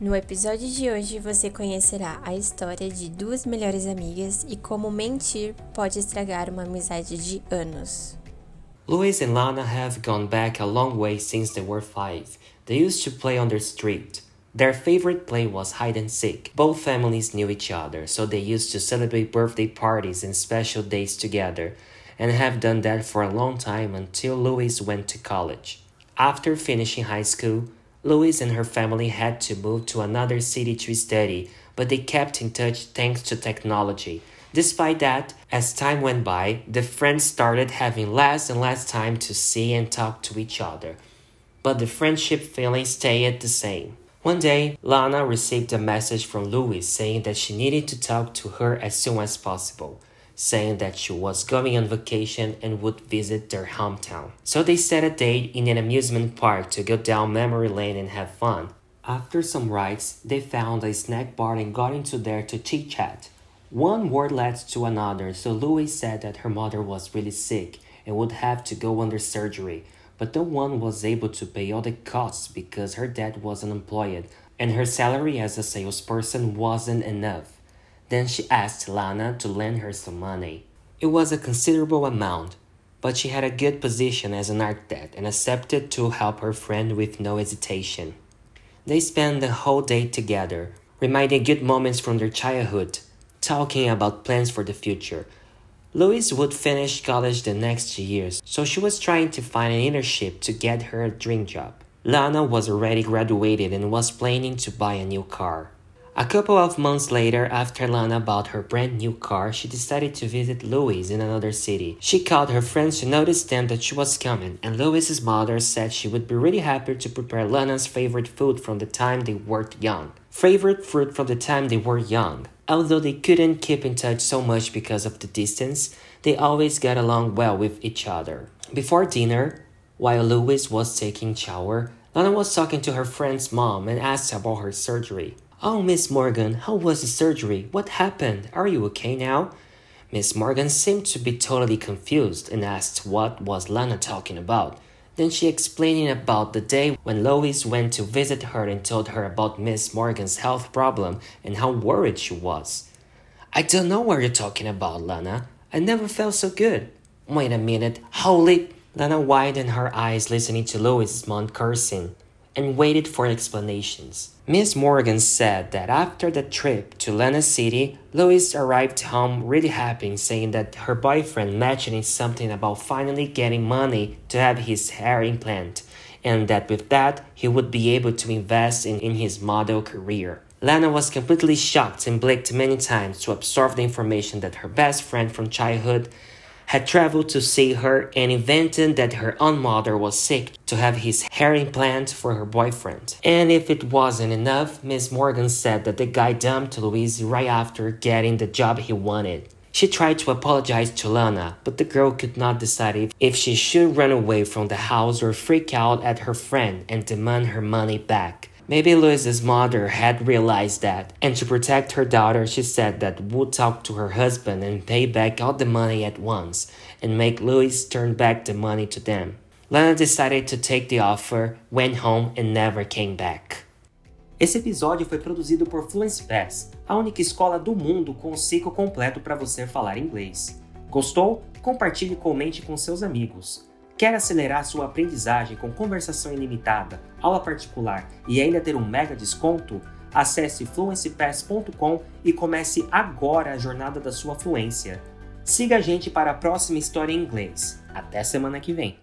No episódio de hoje você conhecerá a história de duas melhores amigas e como mentir pode estragar uma amizade de anos. Louis and Lana have gone back a long way since they were five. They used to play on the street. Their favorite play was hide and seek. Both families knew each other, so they used to celebrate birthday parties and special days together, and have done that for a long time until Louis went to college. After finishing high school, Louise and her family had to move to another city to study, but they kept in touch thanks to technology. Despite that, as time went by, the friends started having less and less time to see and talk to each other. But the friendship feeling stayed the same. One day, Lana received a message from Louise saying that she needed to talk to her as soon as possible saying that she was going on vacation and would visit their hometown. So they set a date in an amusement park to go down memory lane and have fun. After some rides, they found a snack bar and got into there to chit chat. One word led to another, so Louise said that her mother was really sick and would have to go under surgery, but no one was able to pay all the costs because her dad was unemployed and her salary as a salesperson wasn't enough. Then she asked Lana to lend her some money. It was a considerable amount, but she had a good position as an architect and accepted to help her friend with no hesitation. They spent the whole day together, reminding good moments from their childhood, talking about plans for the future. Louise would finish college the next year, so she was trying to find an internship to get her a dream job. Lana was already graduated and was planning to buy a new car. A couple of months later, after Lana bought her brand new car, she decided to visit Louise in another city. She called her friends to notice them that she was coming, and Louise's mother said she would be really happy to prepare Lana's favorite food from the time they were young. Favorite fruit from the time they were young. Although they couldn't keep in touch so much because of the distance, they always got along well with each other. Before dinner, while Louise was taking shower, Lana was talking to her friend's mom and asked about her surgery. Oh, Miss Morgan, how was the surgery? What happened? Are you okay now? Miss Morgan seemed to be totally confused and asked what was Lana talking about. Then she explained about the day when Lois went to visit her and told her about Miss Morgan's health problem and how worried she was. I don't know what you're talking about, Lana. I never felt so good. Wait a minute. Holy! Lana widened her eyes listening to Lois's mom cursing and waited for explanations. Miss Morgan said that after the trip to Lana City, Louise arrived home really happy, saying that her boyfriend mentioned something about finally getting money to have his hair implant, and that with that, he would be able to invest in, in his model career. Lana was completely shocked and blinked many times to absorb the information that her best friend from childhood had traveled to see her and invented that her own mother was sick to have his hair implant for her boyfriend. And if it wasn't enough, Miss Morgan said that the guy dumped Louise right after getting the job he wanted. She tried to apologize to Lana, but the girl could not decide if she should run away from the house or freak out at her friend and demand her money back. Maybe Louise's mother had realized that, and to protect her daughter, she said that would talk to her husband and pay back all the money at once, and make Louise turn back the money to them. Lana decided to take the offer, went home, and never came back. Esse episódio foi produzido por Fluency Pass, a única escola do mundo com o ciclo completo para você falar inglês. Gostou? Compartilhe e comente com seus amigos. Quer acelerar sua aprendizagem com conversação ilimitada, aula particular e ainda ter um mega desconto? Acesse fluencypass.com e comece agora a jornada da sua fluência. Siga a gente para a próxima história em inglês. Até semana que vem!